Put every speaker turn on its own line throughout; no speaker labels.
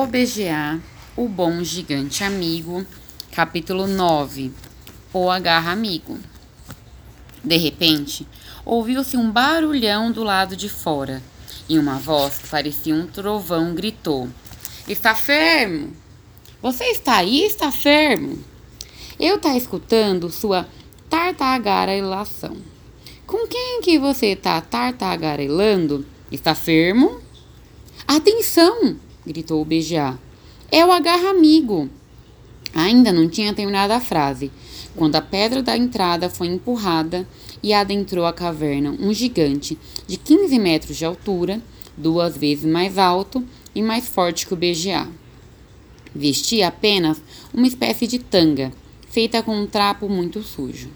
O BGA, o bom gigante amigo, capítulo 9. O agarra amigo. De repente, ouviu-se um barulhão do lado de fora, e uma voz que parecia um trovão gritou: Está fermo! Você está aí, está fermo? Eu tá escutando sua tartagarelação. Com quem que você tá tartagarelando? Está fermo? Atenção! Gritou o BGA. É o agarra amigo. Ainda não tinha terminado a frase, quando a pedra da entrada foi empurrada e adentrou a caverna um gigante de 15 metros de altura, duas vezes mais alto e mais forte que o BGA. Vestia apenas uma espécie de tanga, feita com um trapo muito sujo.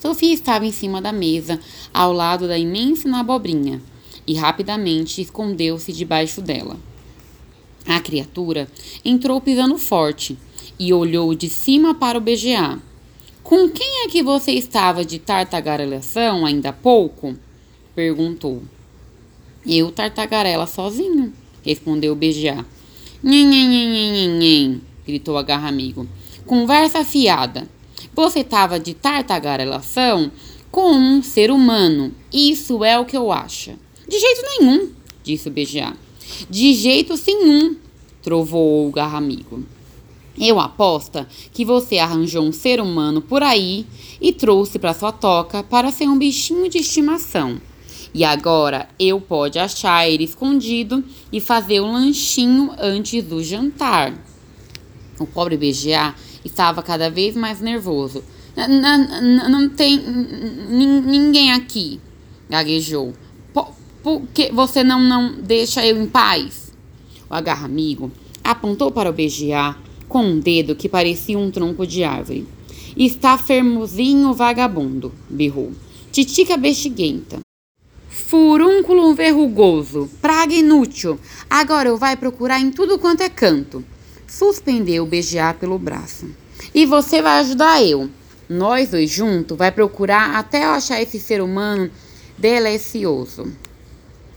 Sofia estava em cima da mesa, ao lado da imensa abobrinha, e rapidamente escondeu-se debaixo dela. A criatura entrou pisando forte e olhou de cima para o BGA. Com quem é que você estava de tartagarelação ainda há pouco? perguntou. Eu tartagarela sozinho, respondeu o BGA. Nhen, gritou a garra amigo. Conversa fiada. Você estava de tartagarelação com um ser humano. Isso é o que eu acho. De jeito nenhum, disse o BGA. De jeito nenhum, trovoou o garra amigo. Eu aposto que você arranjou um ser humano por aí e trouxe para sua toca para ser um bichinho de estimação. E agora eu pode achar ele escondido e fazer um lanchinho antes do jantar. O pobre BGA estava cada vez mais nervoso. Não tem ninguém aqui, gaguejou. Por que você não, não deixa eu em paz? O agarra amigo apontou para o BGA com um dedo que parecia um tronco de árvore. Está fermozinho vagabundo, berrou. Titica bexiguenta. Furúnculo verrugoso, praga inútil. Agora eu vai procurar em tudo quanto é canto. Suspendeu o BGA pelo braço. E você vai ajudar eu. Nós dois juntos vai procurar até eu achar esse ser humano delicioso.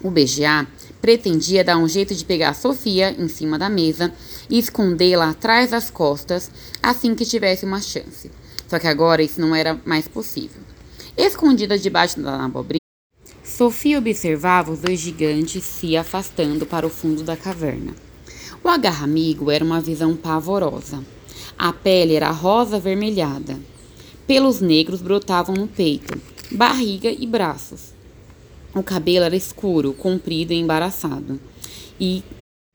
O BGA pretendia dar um jeito de pegar Sofia em cima da mesa e escondê-la atrás das costas assim que tivesse uma chance. Só que agora isso não era mais possível. Escondida debaixo da abobrinha, Sofia observava os dois gigantes se afastando para o fundo da caverna. O agarra amigo era uma visão pavorosa. A pele era rosa avermelhada. Pelos negros brotavam no peito, barriga e braços. O cabelo era escuro, comprido e embaraçado. E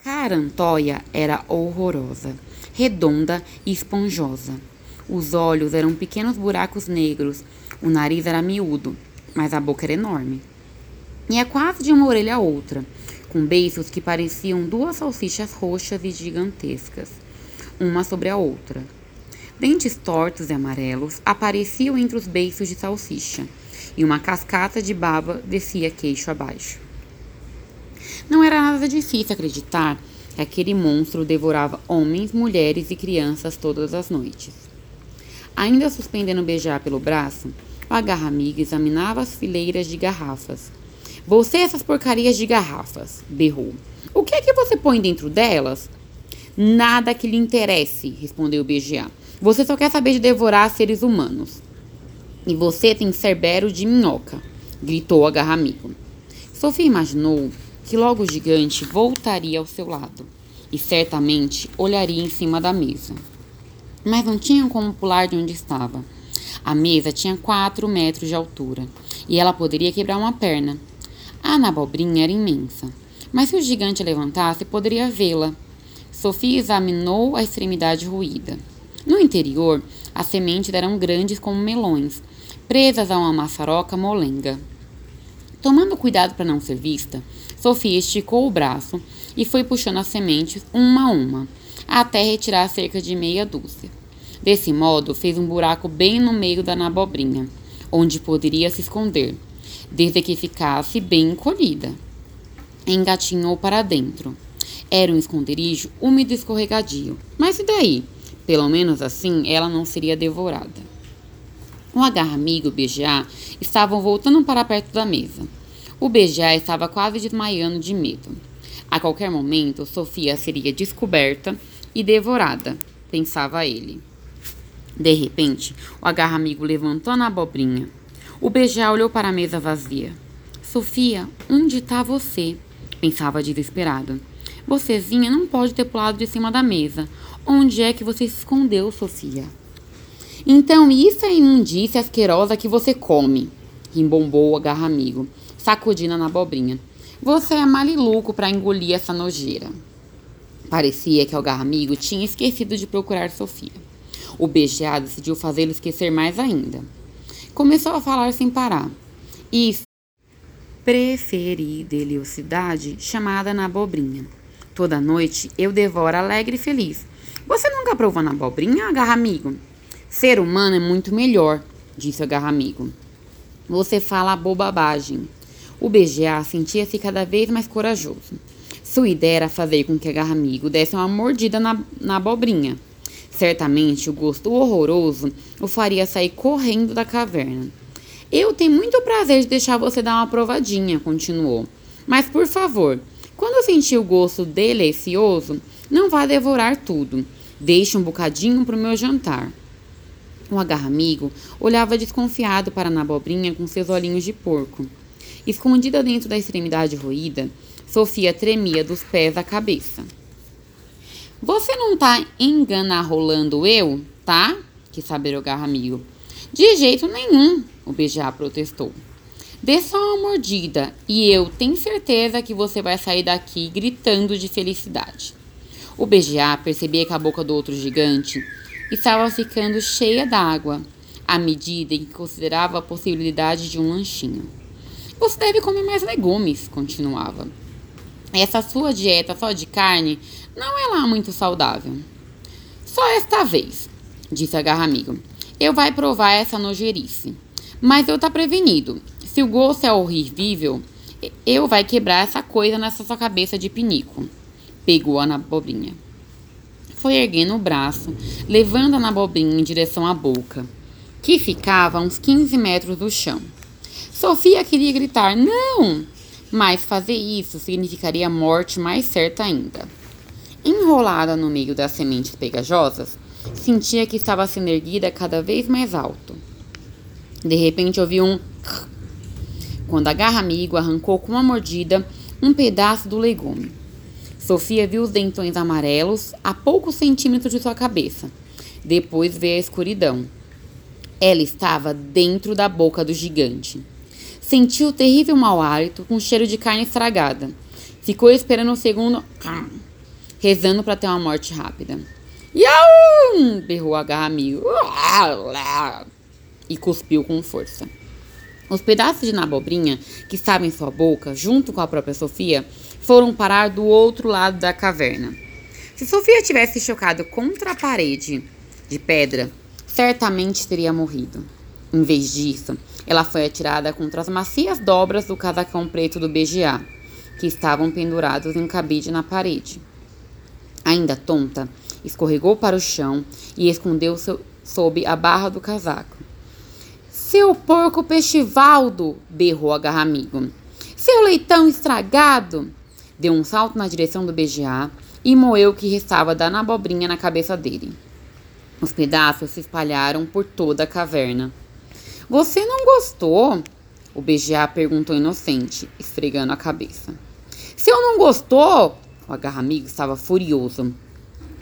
Carantoia era horrorosa, redonda e esponjosa. Os olhos eram pequenos buracos negros, o nariz era miúdo, mas a boca era enorme. E é quase de uma orelha a outra, com beiços que pareciam duas salsichas roxas e gigantescas, uma sobre a outra. Dentes tortos e amarelos apareciam entre os beiços de salsicha e uma cascata de baba descia queixo abaixo. Não era nada difícil acreditar que aquele monstro devorava homens, mulheres e crianças todas as noites. Ainda suspendendo beijar pelo braço, o agarra-amiga examinava as fileiras de garrafas. Você essas porcarias de garrafas, berrou. O que é que você põe dentro delas? Nada que lhe interesse, respondeu o BGA. Você só quer saber de devorar seres humanos. E você tem cerbero de minhoca, gritou a garra amigo. Sofia imaginou que logo o gigante voltaria ao seu lado e certamente olharia em cima da mesa. Mas não tinha como pular de onde estava. A mesa tinha quatro metros de altura e ela poderia quebrar uma perna. A anabobrinha era imensa, mas se o gigante levantasse, poderia vê-la. Sofia examinou a extremidade ruída. No interior, as sementes eram grandes como melões presas a uma maçaroca molenga. Tomando cuidado para não ser vista, Sofia esticou o braço e foi puxando as sementes uma a uma, até retirar cerca de meia dúzia. Desse modo, fez um buraco bem no meio da nabobrinha, onde poderia se esconder, desde que ficasse bem encolhida. Engatinhou para dentro. Era um esconderijo úmido e escorregadio, mas e daí? Pelo menos assim ela não seria devorada. O agarra amigo e o BGA estavam voltando para perto da mesa. O BGA estava quase desmaiando de medo. A qualquer momento, Sofia seria descoberta e devorada, pensava ele. De repente, o agarra-amigo levantou na abobrinha. O beijá olhou para a mesa vazia. Sofia, onde está você? Pensava desesperado. Vocêzinha não pode ter pulado de cima da mesa. Onde é que você se escondeu, Sofia? Então, isso é imundícia asquerosa que você come, rimbombou o agarra-amigo, sacudindo na abobrinha. Você é maliluco para engolir essa nojeira. Parecia que o agarra-amigo tinha esquecido de procurar Sofia. O BGA decidiu fazê-lo esquecer mais ainda. Começou a falar sem parar. E preferi deliosidade chamada na abobrinha. Toda noite eu devoro alegre e feliz. Você nunca provou na abobrinha, agarra amigo? Ser humano é muito melhor, disse o agarra amigo. Você fala bobagem. O BGA sentia-se cada vez mais corajoso. Sua ideia era fazer com que a garra amigo desse uma mordida na, na abobrinha. Certamente o gosto horroroso o faria sair correndo da caverna. Eu tenho muito prazer de deixar você dar uma provadinha, continuou. Mas por favor, quando sentir o gosto delicioso, não vá devorar tudo. Deixe um bocadinho para o meu jantar. O agarra-amigo olhava desconfiado para a abobrinha com seus olhinhos de porco. Escondida dentro da extremidade roída, Sofia tremia dos pés à cabeça. Você não tá enganarolando eu, tá? Que saber o garra amigo. De jeito nenhum, o Beijá protestou. Dê só uma mordida e eu tenho certeza que você vai sair daqui gritando de felicidade. O Beijá percebia que a boca do outro gigante estava ficando cheia d'água à medida em que considerava a possibilidade de um lanchinho. Você deve comer mais legumes, continuava. Essa sua dieta só de carne não é lá muito saudável. Só esta vez, disse a garra amigo. Eu vai provar essa nojerice. Mas eu tá prevenido. Se o gosto é horrível, eu vai quebrar essa coisa nessa sua cabeça de pinico. Pegou-a na abobrinha. Foi erguendo o braço, levando-a na abobrinha em direção à boca, que ficava a uns 15 metros do chão. Sofia queria gritar: Não! mas fazer isso significaria morte mais certa ainda. Enrolada no meio das sementes pegajosas, sentia que estava sendo erguida cada vez mais alto. De repente ouviu um quando a garra amigo arrancou com uma mordida um pedaço do legume. Sofia viu os dentões amarelos a poucos centímetros de sua cabeça. Depois veio a escuridão. Ela estava dentro da boca do gigante. Sentiu o terrível mau hálito com cheiro de carne estragada. Ficou esperando um segundo, rezando para ter uma morte rápida. Yaum! berrou a garra amigo. E cuspiu com força. Os pedaços de nabobrinha que estavam em sua boca, junto com a própria Sofia, foram parar do outro lado da caverna. Se Sofia tivesse chocado contra a parede de pedra, certamente teria morrido. Em vez disso, ela foi atirada contra as macias dobras do casacão preto do BGA, que estavam pendurados em um cabide na parede. Ainda tonta, escorregou para o chão e escondeu-se sob a barra do casaco. Seu porco peixivaldo! berrou a garra amigo. Seu leitão estragado! Deu um salto na direção do BGA e moeu o que restava da abobrinha na cabeça dele. Os pedaços se espalharam por toda a caverna. Você não gostou? O BGA perguntou inocente, esfregando a cabeça. Se eu não gostou, o agarra-amigo estava furioso.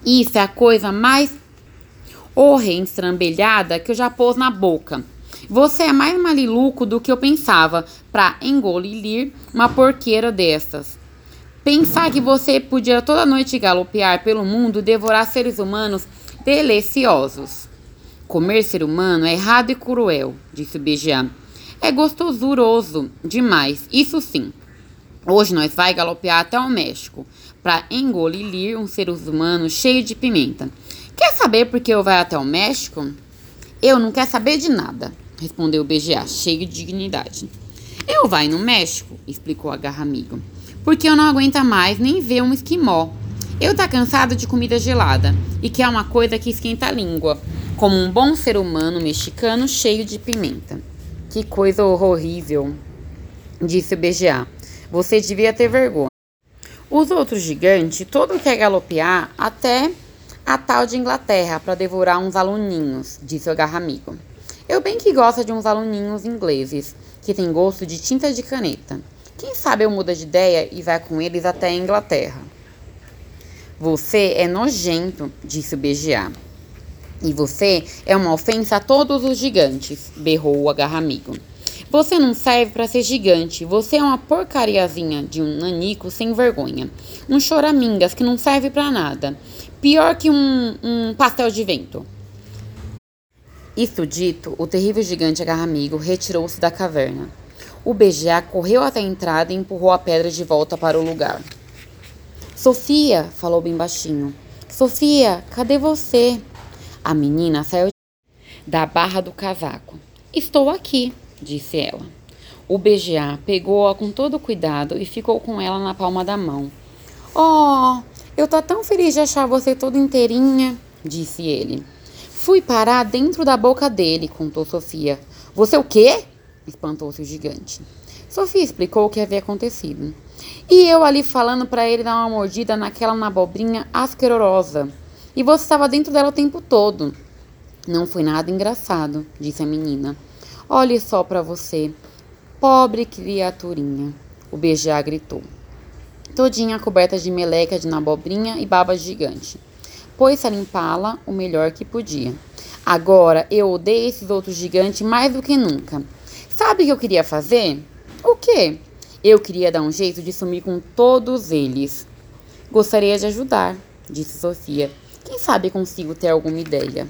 Isso é a coisa mais horrenda estrambelhada que eu já pôs na boca. Você é mais maliluco do que eu pensava para engolir uma porqueira dessas. Pensar que você podia toda noite galopear pelo mundo devorar seres humanos deliciosos. Comer ser humano é errado e cruel, disse o BGA. É gostosuroso demais, isso sim. Hoje nós vai galopear até o México para engolir um ser humano cheio de pimenta. Quer saber por que eu vai até o México? Eu não quero saber de nada, respondeu o BGA, cheio de dignidade. Eu vai no México, explicou a garra amigo, porque eu não aguento mais nem ver um esquimó. Eu tá cansado de comida gelada e quer uma coisa que esquenta a língua como um bom ser humano mexicano cheio de pimenta. Que coisa horrível, disse o BGA. Você devia ter vergonha. Os outros gigantes, todo quer galopear até a tal de Inglaterra para devorar uns aluninhos, disse o agarra-amigo. Eu bem que gosto de uns aluninhos ingleses, que tem gosto de tinta de caneta. Quem sabe eu muda de ideia e vai com eles até a Inglaterra. Você é nojento, disse o BGA. E você é uma ofensa a todos os gigantes, berrou o agarra-amigo. Você não serve para ser gigante. Você é uma porcariazinha de um nanico sem vergonha. Um choramingas que não serve para nada. Pior que um, um pastel de vento. Isso dito, o terrível gigante agarra-amigo retirou-se da caverna. O BGA correu até a entrada e empurrou a pedra de volta para o lugar. Sofia, falou bem baixinho. Sofia, cadê você? A menina saiu da barra do casaco. Estou aqui, disse ela. O BGA pegou-a com todo cuidado e ficou com ela na palma da mão. Oh, eu tô tão feliz de achar você toda inteirinha, disse ele. Fui parar dentro da boca dele, contou Sofia. Você o quê? Espantou-se o gigante. Sofia explicou o que havia acontecido. E eu ali falando para ele dar uma mordida naquela abobrinha asquerosa. E você estava dentro dela o tempo todo. Não foi nada engraçado, disse a menina. Olhe só para você, pobre criaturinha, o BGA gritou. Todinha coberta de meleca de nabobrinha e baba gigante. Pôs-se a limpá-la o melhor que podia. Agora eu odeio esses outros gigantes mais do que nunca. Sabe o que eu queria fazer? O quê? Eu queria dar um jeito de sumir com todos eles. Gostaria de ajudar, disse Sofia. Quem sabe consigo ter alguma ideia?